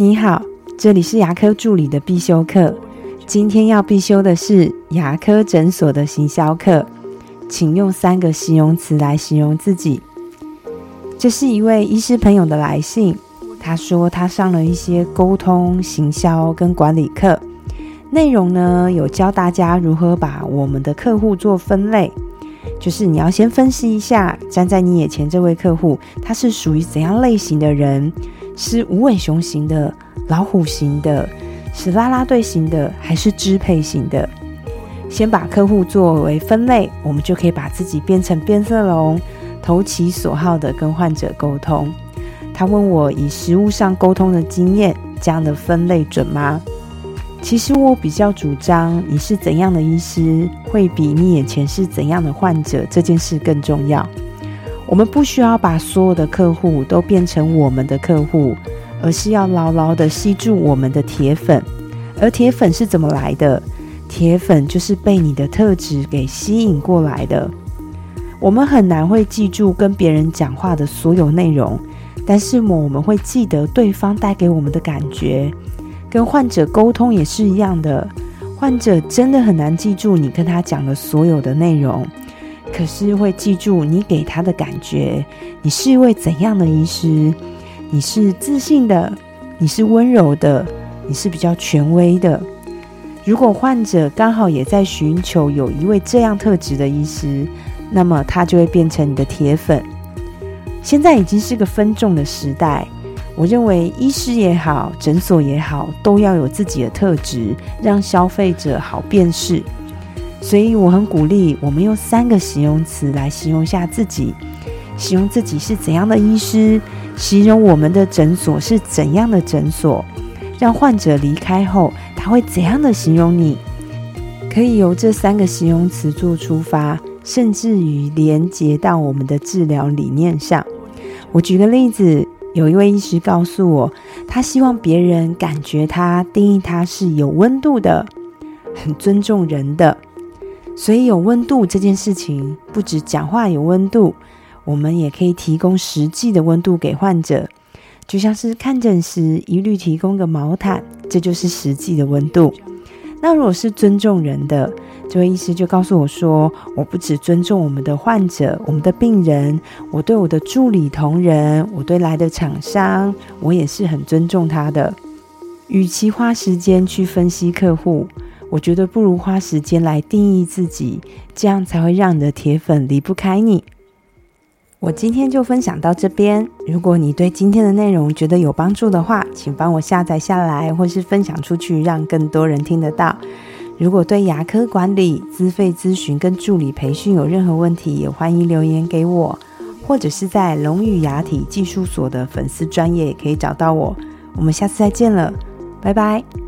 你好，这里是牙科助理的必修课。今天要必修的是牙科诊所的行销课，请用三个形容词来形容自己。这是一位医师朋友的来信，他说他上了一些沟通、行销跟管理课，内容呢有教大家如何把我们的客户做分类，就是你要先分析一下站在你眼前这位客户，他是属于怎样类型的人。是无尾熊型的、老虎型的，是拉拉队型的，还是支配型的？先把客户作为分类，我们就可以把自己变成变色龙，投其所好的跟患者沟通。他问我以实物上沟通的经验，这样的分类准吗？其实我比较主张，你是怎样的医师，会比你眼前是怎样的患者这件事更重要。我们不需要把所有的客户都变成我们的客户，而是要牢牢的吸住我们的铁粉。而铁粉是怎么来的？铁粉就是被你的特质给吸引过来的。我们很难会记住跟别人讲话的所有内容，但是我们会记得对方带给我们的感觉。跟患者沟通也是一样的，患者真的很难记住你跟他讲的所有的内容。可是会记住你给他的感觉，你是一位怎样的医师？你是自信的，你是温柔的，你是比较权威的。如果患者刚好也在寻求有一位这样特质的医师，那么他就会变成你的铁粉。现在已经是个分众的时代，我认为医师也好，诊所也好，都要有自己的特质，让消费者好辨识。所以我很鼓励我们用三个形容词来形容下自己，形容自己是怎样的医师，形容我们的诊所是怎样的诊所，让患者离开后他会怎样的形容你？可以由这三个形容词做出发，甚至于连接到我们的治疗理念上。我举个例子，有一位医师告诉我，他希望别人感觉他定义他是有温度的，很尊重人的。所以有温度这件事情，不止讲话有温度，我们也可以提供实际的温度给患者，就像是看诊时一律提供个毛毯，这就是实际的温度。那如果是尊重人的，这位医师就告诉我说，我不只尊重我们的患者、我们的病人，我对我的助理同仁，我对来的厂商，我也是很尊重他的。与其花时间去分析客户。我觉得不如花时间来定义自己，这样才会让你的铁粉离不开你。我今天就分享到这边。如果你对今天的内容觉得有帮助的话，请帮我下载下来，或是分享出去，让更多人听得到。如果对牙科管理、资费咨询跟助理培训有任何问题，也欢迎留言给我，或者是在龙语牙体技术所的粉丝专业也可以找到我。我们下次再见了，拜拜。